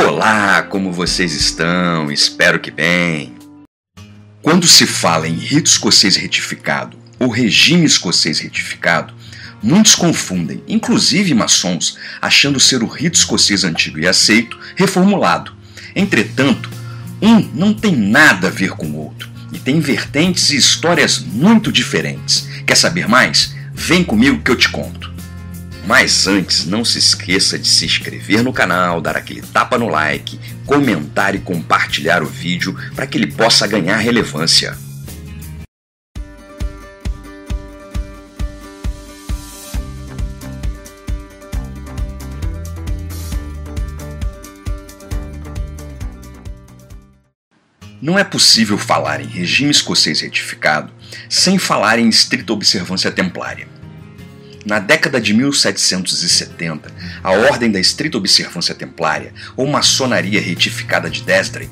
Olá, como vocês estão? Espero que bem. Quando se fala em rito escocês retificado ou regime escocês retificado, muitos confundem, inclusive maçons, achando ser o rito escocês antigo e aceito reformulado. Entretanto, um não tem nada a ver com o outro e tem vertentes e histórias muito diferentes. Quer saber mais? Vem comigo que eu te conto. Mas antes, não se esqueça de se inscrever no canal, dar aquele tapa no like, comentar e compartilhar o vídeo para que ele possa ganhar relevância. Não é possível falar em regime escocês retificado sem falar em estrita observância templária. Na década de 1770, a Ordem da Estrita Observância Templária, ou Maçonaria Retificada de Dresden,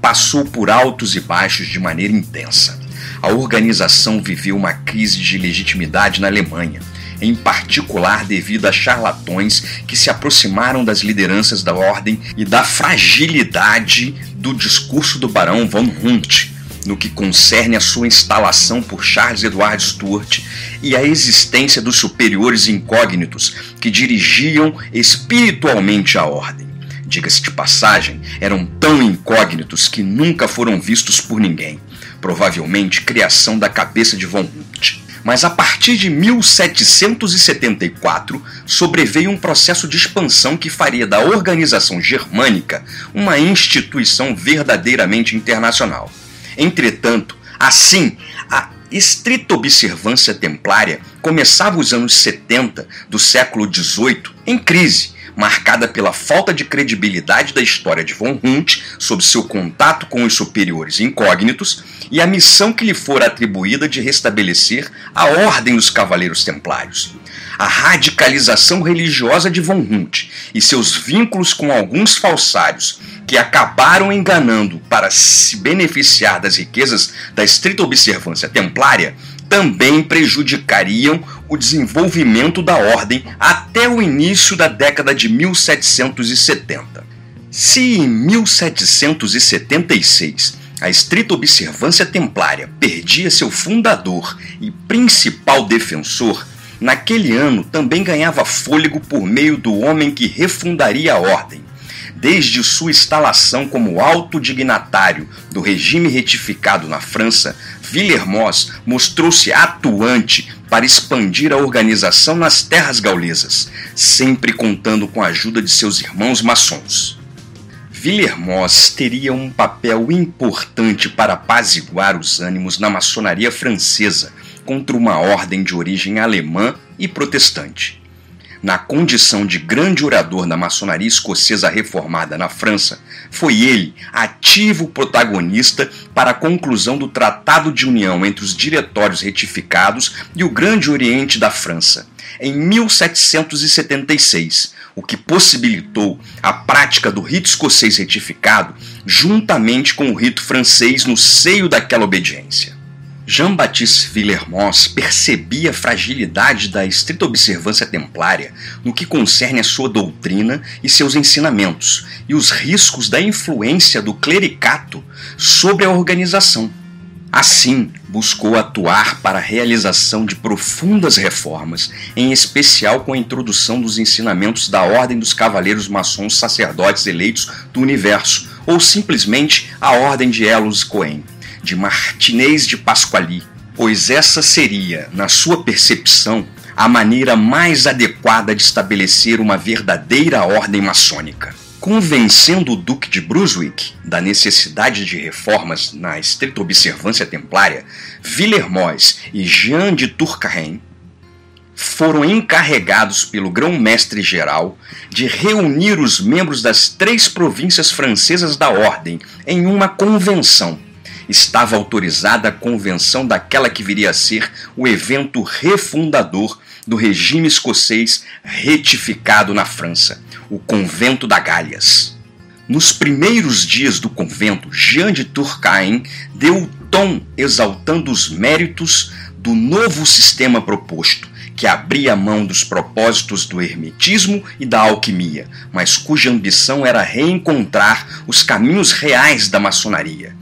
passou por altos e baixos de maneira intensa. A organização viveu uma crise de legitimidade na Alemanha, em particular devido a charlatões que se aproximaram das lideranças da ordem e da fragilidade do discurso do barão von Hunt, no que concerne a sua instalação por Charles Edward Stuart e a existência dos superiores incógnitos que dirigiam espiritualmente a ordem. Diga-se de passagem, eram tão incógnitos que nunca foram vistos por ninguém, provavelmente criação da cabeça de von Hult. Mas a partir de 1774 sobreveio um processo de expansão que faria da organização germânica uma instituição verdadeiramente internacional. Entretanto, assim, a estrita observância templária começava os anos 70 do século XVIII em crise, marcada pela falta de credibilidade da história de von Hunt sob seu contato com os superiores incógnitos e a missão que lhe fora atribuída de restabelecer a ordem dos cavaleiros templários. A radicalização religiosa de von Hunt e seus vínculos com alguns falsários que acabaram enganando para se beneficiar das riquezas da estrita observância templária também prejudicariam o desenvolvimento da ordem até o início da década de 1770. Se em 1776 a estrita observância templária perdia seu fundador e principal defensor, naquele ano também ganhava fôlego por meio do homem que refundaria a ordem, desde sua instalação como alto dignatário do regime retificado na França, Villermoz mostrou-se atuante para expandir a organização nas terras gaulesas, sempre contando com a ajuda de seus irmãos maçons. Villermoz teria um papel importante para apaziguar os ânimos na maçonaria francesa contra uma ordem de origem alemã e protestante na condição de grande orador da maçonaria escocesa reformada na França, foi ele ativo protagonista para a conclusão do Tratado de União entre os diretórios retificados e o Grande Oriente da França, em 1776, o que possibilitou a prática do rito escocês retificado juntamente com o rito francês no seio daquela obediência. Jean-Baptiste Villermoz percebia a fragilidade da estrita observância templária no que concerne a sua doutrina e seus ensinamentos, e os riscos da influência do clericato sobre a organização. Assim, buscou atuar para a realização de profundas reformas, em especial com a introdução dos ensinamentos da Ordem dos Cavaleiros Maçons Sacerdotes Eleitos do Universo, ou simplesmente a Ordem de Elos Cohen de Martinez de Pasquali, pois essa seria, na sua percepção, a maneira mais adequada de estabelecer uma verdadeira ordem maçônica. Convencendo o Duque de Brunswick da necessidade de reformas na estrita observância templária, Villermoz e Jean de Turcarin foram encarregados pelo grão-mestre-geral de reunir os membros das três províncias francesas da Ordem em uma convenção estava autorizada a convenção daquela que viria a ser o evento refundador do regime escocês retificado na França, o Convento da Galhas. Nos primeiros dias do convento, Jean de Turcain deu o tom exaltando os méritos do novo sistema proposto, que abria mão dos propósitos do hermetismo e da alquimia, mas cuja ambição era reencontrar os caminhos reais da maçonaria: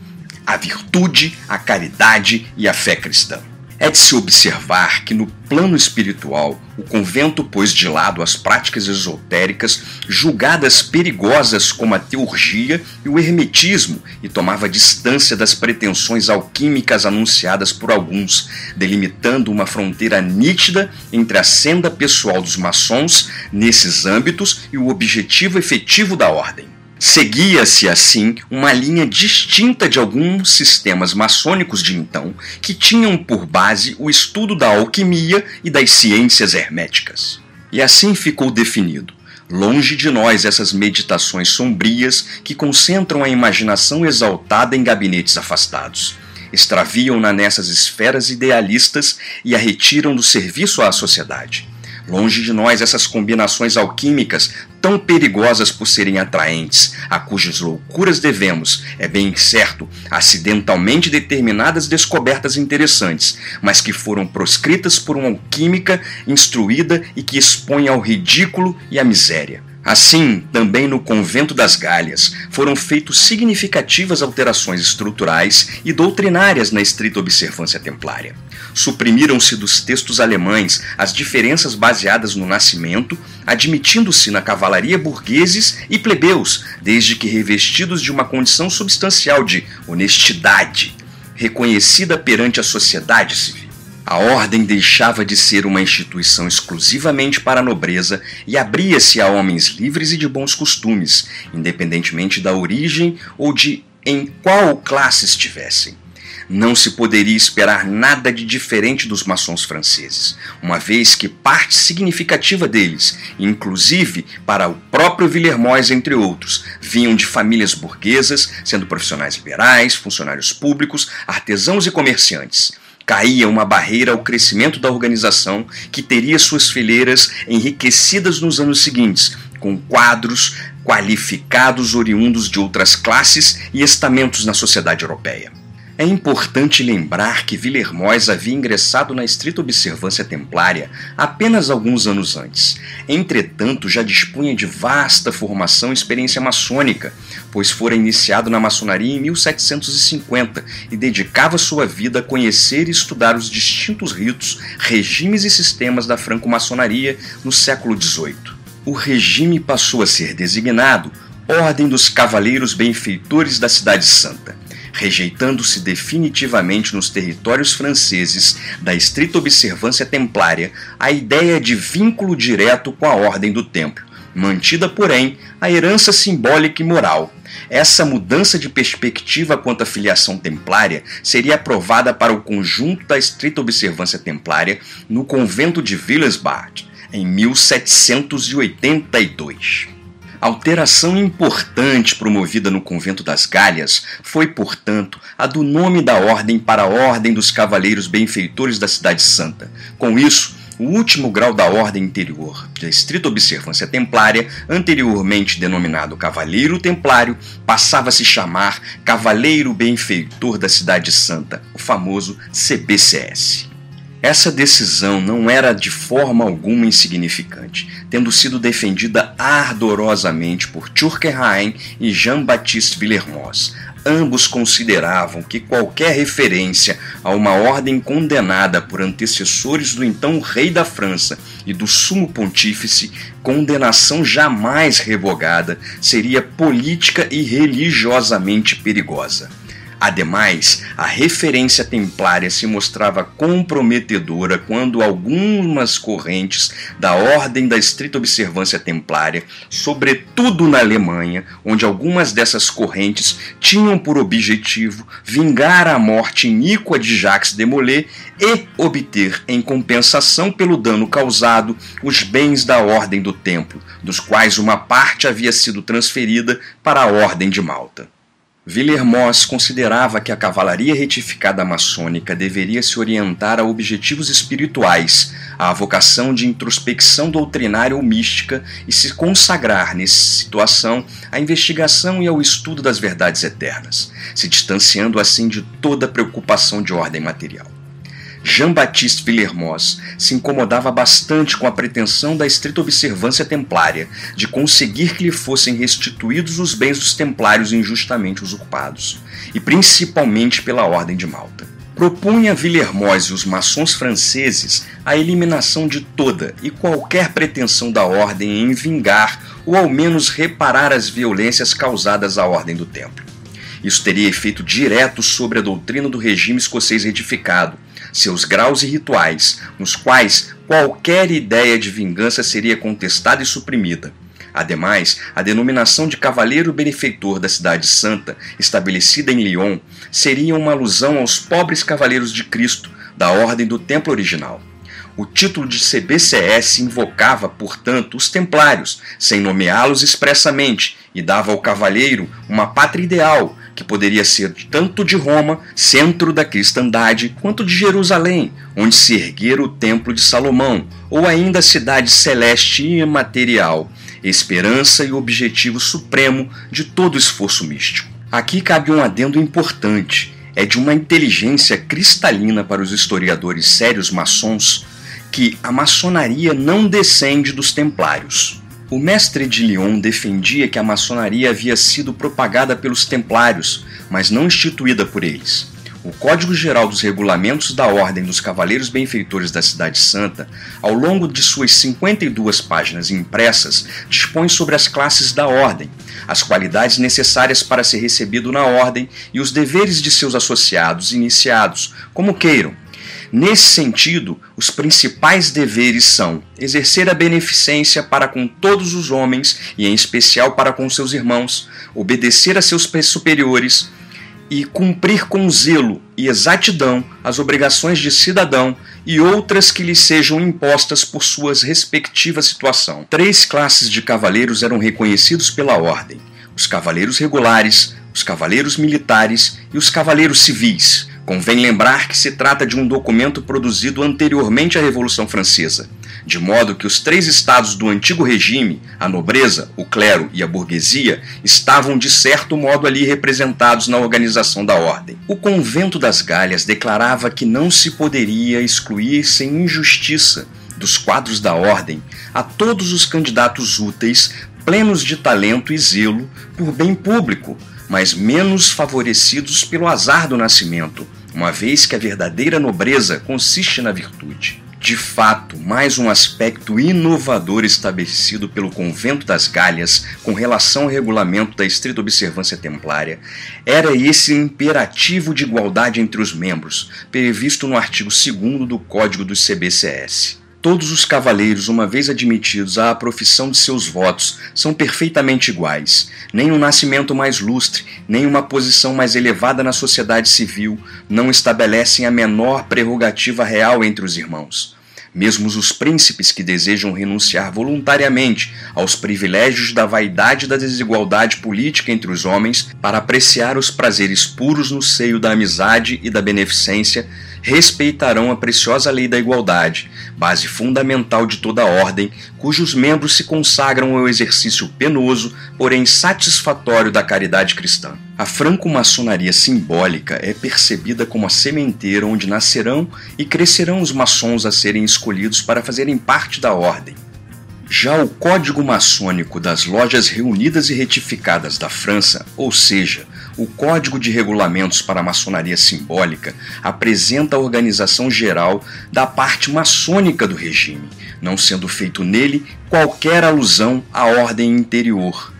a virtude, a caridade e a fé cristã. É de se observar que no plano espiritual, o convento pôs de lado as práticas esotéricas julgadas perigosas como a teurgia e o hermetismo e tomava distância das pretensões alquímicas anunciadas por alguns, delimitando uma fronteira nítida entre a senda pessoal dos maçons nesses âmbitos e o objetivo efetivo da ordem. Seguia-se, assim, uma linha distinta de alguns sistemas maçônicos de então, que tinham por base o estudo da alquimia e das ciências herméticas. E assim ficou definido. Longe de nós essas meditações sombrias que concentram a imaginação exaltada em gabinetes afastados. Extraviam-na nessas esferas idealistas e a retiram do serviço à sociedade. Longe de nós essas combinações alquímicas tão perigosas por serem atraentes, a cujas loucuras devemos, é bem certo, acidentalmente determinadas descobertas interessantes, mas que foram proscritas por uma alquímica instruída e que expõe ao ridículo e à miséria. Assim, também no convento das Galhas foram feitas significativas alterações estruturais e doutrinárias na estrita observância templária. Suprimiram-se dos textos alemães as diferenças baseadas no nascimento, admitindo-se na cavalaria burgueses e plebeus, desde que revestidos de uma condição substancial de honestidade, reconhecida perante a sociedade civil. A ordem deixava de ser uma instituição exclusivamente para a nobreza e abria-se a homens livres e de bons costumes, independentemente da origem ou de em qual classe estivessem. Não se poderia esperar nada de diferente dos maçons franceses, uma vez que parte significativa deles, inclusive para o próprio Villermoz, entre outros, vinham de famílias burguesas, sendo profissionais liberais, funcionários públicos, artesãos e comerciantes caía uma barreira ao crescimento da organização que teria suas fileiras enriquecidas nos anos seguintes, com quadros qualificados oriundos de outras classes e estamentos na sociedade europeia. É importante lembrar que Villermoz havia ingressado na estrita observância templária apenas alguns anos antes. Entretanto, já dispunha de vasta formação e experiência maçônica, pois fora iniciado na maçonaria em 1750 e dedicava sua vida a conhecer e estudar os distintos ritos, regimes e sistemas da franco-maçonaria no século XVIII. O regime passou a ser designado Ordem dos Cavaleiros Benfeitores da Cidade Santa rejeitando-se definitivamente nos territórios franceses da estrita observância templária a ideia de vínculo direto com a ordem do templo, mantida, porém, a herança simbólica e moral. Essa mudança de perspectiva quanto à filiação templária seria aprovada para o conjunto da estrita observância templária no convento de Villesbart, em 1782. Alteração importante promovida no convento das Galhas foi, portanto, a do nome da ordem para a Ordem dos Cavaleiros Benfeitores da Cidade Santa. Com isso, o último grau da ordem interior, da estrita observância templária, anteriormente denominado Cavaleiro Templário, passava a se chamar Cavaleiro Benfeitor da Cidade Santa, o famoso CBCS. Essa decisão não era de forma alguma insignificante, tendo sido defendida ardorosamente por Turquenheim e Jean-Baptiste Villermoz. Ambos consideravam que qualquer referência a uma ordem condenada por antecessores do então rei da França e do sumo pontífice, condenação jamais revogada, seria política e religiosamente perigosa. Ademais, a referência templária se mostrava comprometedora quando algumas correntes da Ordem da Estrita Observância Templária, sobretudo na Alemanha, onde algumas dessas correntes tinham por objetivo vingar a morte iníqua de Jacques de Molay e obter, em compensação pelo dano causado, os bens da Ordem do Templo, dos quais uma parte havia sido transferida para a Ordem de Malta. Villermoz considerava que a cavalaria retificada maçônica deveria se orientar a objetivos espirituais, à vocação de introspecção doutrinária ou mística e se consagrar, nessa situação, à investigação e ao estudo das verdades eternas, se distanciando assim de toda preocupação de ordem material. Jean-Baptiste Villermoz se incomodava bastante com a pretensão da estrita observância templária de conseguir que lhe fossem restituídos os bens dos templários injustamente usurpados, e principalmente pela Ordem de Malta. Propunha Villermoz e os maçons franceses a eliminação de toda e qualquer pretensão da Ordem em vingar ou ao menos reparar as violências causadas à Ordem do Templo. Isso teria efeito direto sobre a doutrina do regime escocês retificado, seus graus e rituais, nos quais qualquer ideia de vingança seria contestada e suprimida. Ademais, a denominação de Cavaleiro Benefeitor da Cidade Santa, estabelecida em Lyon, seria uma alusão aos pobres Cavaleiros de Cristo da Ordem do Templo original. O título de CBCS invocava, portanto, os templários, sem nomeá-los expressamente, e dava ao cavalheiro uma pátria ideal, que poderia ser tanto de Roma, centro da cristandade, quanto de Jerusalém, onde se erguera o Templo de Salomão, ou ainda a cidade celeste e imaterial, esperança e objetivo supremo de todo esforço místico. Aqui cabe um adendo importante. É de uma inteligência cristalina para os historiadores sérios maçons que a maçonaria não descende dos templários. O mestre de Lyon defendia que a maçonaria havia sido propagada pelos templários, mas não instituída por eles. O Código Geral dos Regulamentos da Ordem dos Cavaleiros Benfeitores da Cidade Santa, ao longo de suas 52 páginas impressas, dispõe sobre as classes da Ordem, as qualidades necessárias para ser recebido na Ordem e os deveres de seus associados iniciados, como queiram, Nesse sentido, os principais deveres são exercer a beneficência para com todos os homens e, em especial, para com seus irmãos, obedecer a seus superiores e cumprir com zelo e exatidão as obrigações de cidadão e outras que lhe sejam impostas por suas respectivas situação. Três classes de cavaleiros eram reconhecidos pela ordem: os cavaleiros regulares, os cavaleiros militares e os cavaleiros civis Convém lembrar que se trata de um documento produzido anteriormente à Revolução Francesa, de modo que os três estados do antigo regime, a nobreza, o clero e a burguesia, estavam de certo modo ali representados na organização da ordem. O convento das Galhas declarava que não se poderia excluir sem injustiça dos quadros da ordem a todos os candidatos úteis, plenos de talento e zelo por bem público, mas menos favorecidos pelo azar do nascimento, uma vez que a verdadeira nobreza consiste na virtude. De fato, mais um aspecto inovador estabelecido pelo Convento das Galhas com relação ao regulamento da estrita observância templária era esse imperativo de igualdade entre os membros, previsto no artigo 2 do Código dos CBCS. Todos os cavaleiros, uma vez admitidos à profissão de seus votos, são perfeitamente iguais. Nem um nascimento mais lustre, nem uma posição mais elevada na sociedade civil não estabelecem a menor prerrogativa real entre os irmãos. Mesmo os príncipes que desejam renunciar voluntariamente aos privilégios da vaidade e da desigualdade política entre os homens para apreciar os prazeres puros no seio da amizade e da beneficência, respeitarão a preciosa lei da igualdade, base fundamental de toda a ordem, cujos membros se consagram ao exercício penoso, porém satisfatório da caridade cristã. A franco-maçonaria simbólica é percebida como a sementeira onde nascerão e crescerão os maçons a serem escolhidos para fazerem parte da ordem. Já o Código Maçônico das Lojas Reunidas e Retificadas da França, ou seja, o Código de Regulamentos para a Maçonaria Simbólica, apresenta a organização geral da parte maçônica do regime, não sendo feito nele qualquer alusão à ordem interior.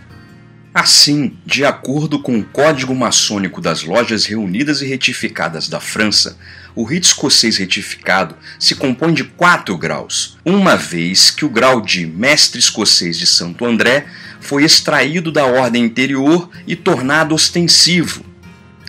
Assim, de acordo com o Código Maçônico das Lojas Reunidas e Retificadas da França, o rito escocês retificado se compõe de quatro graus, uma vez que o grau de Mestre Escocês de Santo André foi extraído da ordem interior e tornado ostensivo.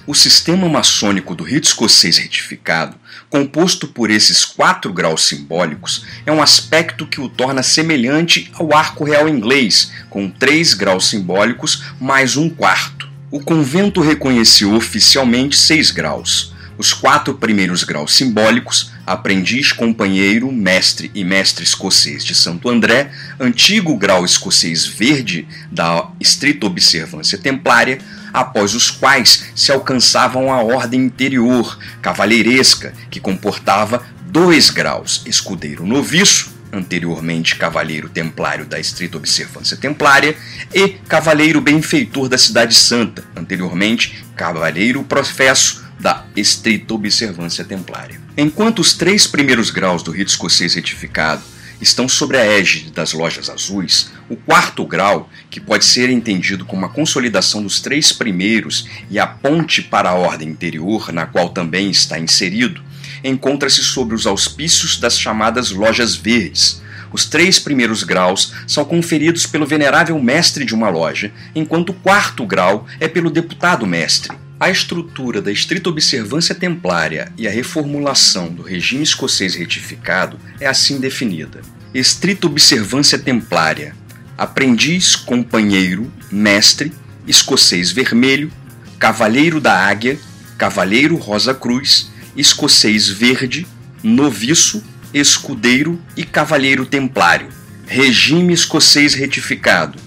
O sistema maçônico do rito escocês retificado, composto por esses quatro graus simbólicos, é um aspecto que o torna semelhante ao arco real inglês, com três graus simbólicos mais um quarto. O convento reconheceu oficialmente seis graus, Os quatro primeiros graus simbólicos, aprendiz, companheiro, mestre e mestre escocês de Santo André, antigo grau escocês verde da estrita observância templária, após os quais se alcançavam a ordem interior, cavalheiresca, que comportava dois graus, escudeiro noviço, anteriormente cavaleiro templário da estrita observância templária, e cavaleiro benfeitor da cidade santa, anteriormente cavaleiro professo da estrita observância templária. Enquanto os três primeiros graus do rito escocês retificado estão sobre a égide das lojas azuis, o quarto grau, que pode ser entendido como a consolidação dos três primeiros e a ponte para a ordem interior, na qual também está inserido, encontra-se sobre os auspícios das chamadas lojas verdes. Os três primeiros graus são conferidos pelo venerável mestre de uma loja, enquanto o quarto grau é pelo deputado mestre. A estrutura da estrita observância templária e a reformulação do regime escocês retificado é assim definida: estrita observância templária, aprendiz, companheiro, mestre, escocês vermelho, cavaleiro da águia, cavaleiro rosa cruz, escocês verde, noviço, escudeiro e cavaleiro templário. Regime escocês retificado: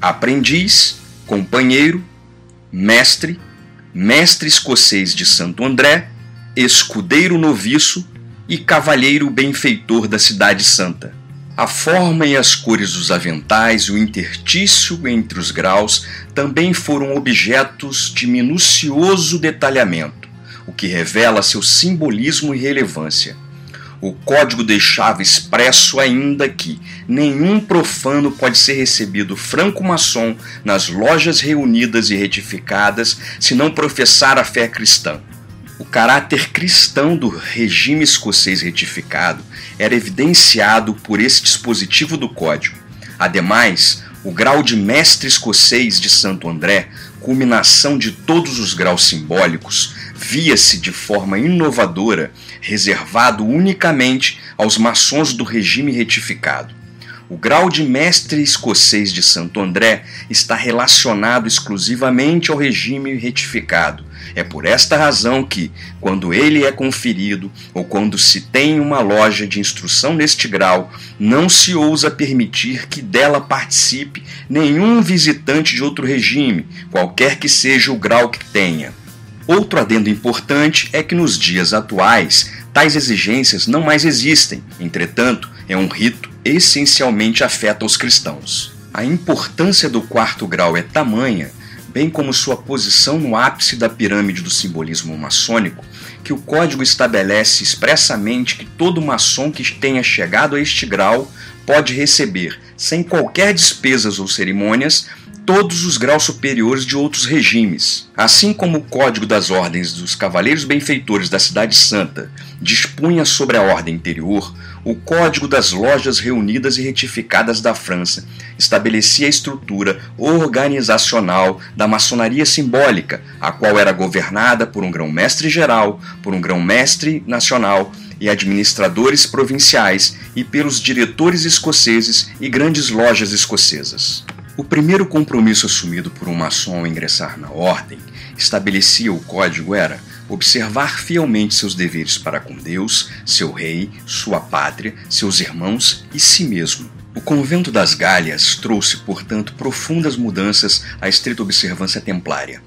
aprendiz, companheiro, mestre, mestre escocês de Santo André, escudeiro noviço e cavalheiro benfeitor da Cidade Santa. A forma e as cores dos aventais e o intertício entre os graus também foram objetos de minucioso detalhamento, o que revela seu simbolismo e relevância. O código deixava expresso ainda que nenhum profano pode ser recebido franco-maçom nas lojas reunidas e retificadas se não professar a fé cristã. O caráter cristão do regime escocês retificado era evidenciado por esse dispositivo do código. Ademais, o grau de mestre escocês de Santo André, culminação de todos os graus simbólicos, via-se de forma inovadora reservado unicamente aos maçons do regime retificado. O grau de mestre escocês de Santo André está relacionado exclusivamente ao regime retificado. É por esta razão que, quando ele é conferido ou quando se tem uma loja de instrução neste grau, não se ousa permitir que dela participe nenhum visitante de outro regime, qualquer que seja o grau que tenha. Outro adendo importante é que nos dias atuais tais exigências não mais existem, entretanto, é um rito essencialmente afeta os cristãos. A importância do quarto grau é tamanha, bem como sua posição no ápice da pirâmide do simbolismo maçônico, que o código estabelece expressamente que todo maçom que tenha chegado a este grau pode receber, sem qualquer despesas ou cerimônias, todos os graus superiores de outros regimes. Assim como o Código das Ordens dos Cavaleiros Benfeitores da Cidade Santa dispunha sobre a ordem interior, o Código das Lojas Reunidas e Retificadas da França estabelecia a estrutura organizacional da maçonaria simbólica, a qual era governada por um grão-mestre geral, por um grão-mestre nacional e administradores provinciais e pelos diretores escoceses e grandes lojas escocesas. O primeiro compromisso assumido por um maçom ao ingressar na ordem, estabelecia o código, era observar fielmente seus deveres para com Deus, seu rei, sua pátria, seus irmãos e si mesmo. O convento das Galhas trouxe, portanto, profundas mudanças à estrita observância templária.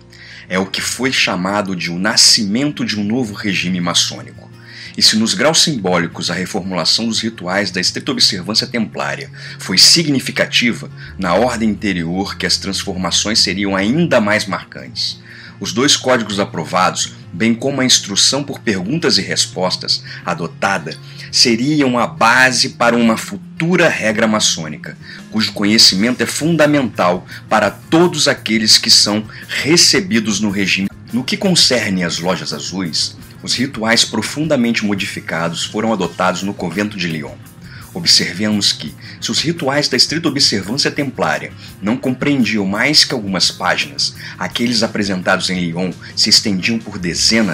É o que foi chamado de o nascimento de um novo regime maçônico. E se nos graus simbólicos a reformulação dos rituais da estrita observância templária foi significativa, na ordem interior que as transformações seriam ainda mais marcantes. Os dois códigos aprovados, bem como a instrução por perguntas e respostas adotada, seriam a base para uma futura regra maçônica, cujo conhecimento é fundamental para todos aqueles que são recebidos no regime. No que concerne às lojas azuis, os rituais profundamente modificados foram adotados no convento de Lyon. Observemos que, se os rituais da estrita observância templária não compreendiam mais que algumas páginas, aqueles apresentados em Lyon se estendiam por dezenas